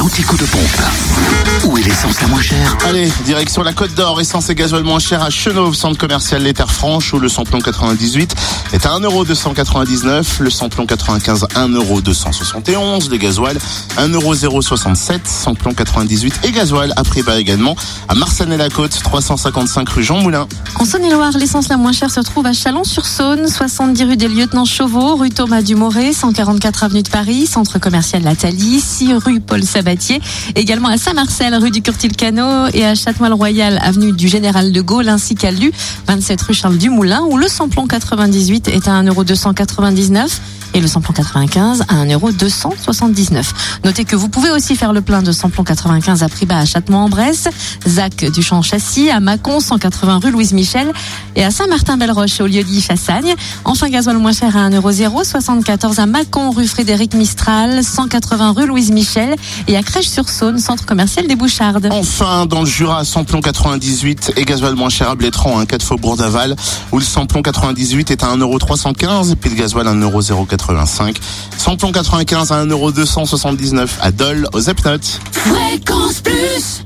l'anti-coup de pompe. Où est l'essence la moins chère. Allez, direction la Côte d'Or, essence et gasoil moins cher à Chenauve, centre commercial Les Terres Franches, où le samplon 98 est à 1,299€, le samplon 95 1,271€, le gasoil 1,067€, samplon 98 et gasoil à prix bas également à Marsanne-la-Côte, 355 rue Jean Moulin. En Saône-et-Loire, l'essence la moins chère se trouve à Chalon-sur-Saône, 70 rue des Lieutenants Chauveau, rue Thomas Dumoré, 144 avenue de Paris, centre commercial Lathalie, 6 rue Paul Sabatier, également à Saint-Marcel, rue du Et à Châtenois-le-Royal, avenue du Général de Gaulle, ainsi qu'à Lu, 27 rue Charles Dumoulin, où le samplon 98 est à 1,299€ et le samplon 95 à 1,279€. Notez que vous pouvez aussi faire le plein de samplon 95 à prix bas à Châtenois-en-Bresse, Zac Duchamp-Chassis, à Mâcon 180 rue Louise Michel et à Saint-Martin-Belle-Roche au lieu-dit Chassagne. Enfin, gasoil moins cher à 1,074€ à Mâcon rue Frédéric Mistral, 180 rue Louise Michel et à Crèche-sur-Saône, centre commercial des Bouchardes. Enfin, dans le Jura, samplon 98 et gasoil moins cher à Blétran, un hein, 4 faubourg d'Aval, où le samplon 98 est à 1,315€ et puis le gasoil 1,080. 85. Samplon 95 à 1,279€ à Dole aux Epnotes. Fréquence Plus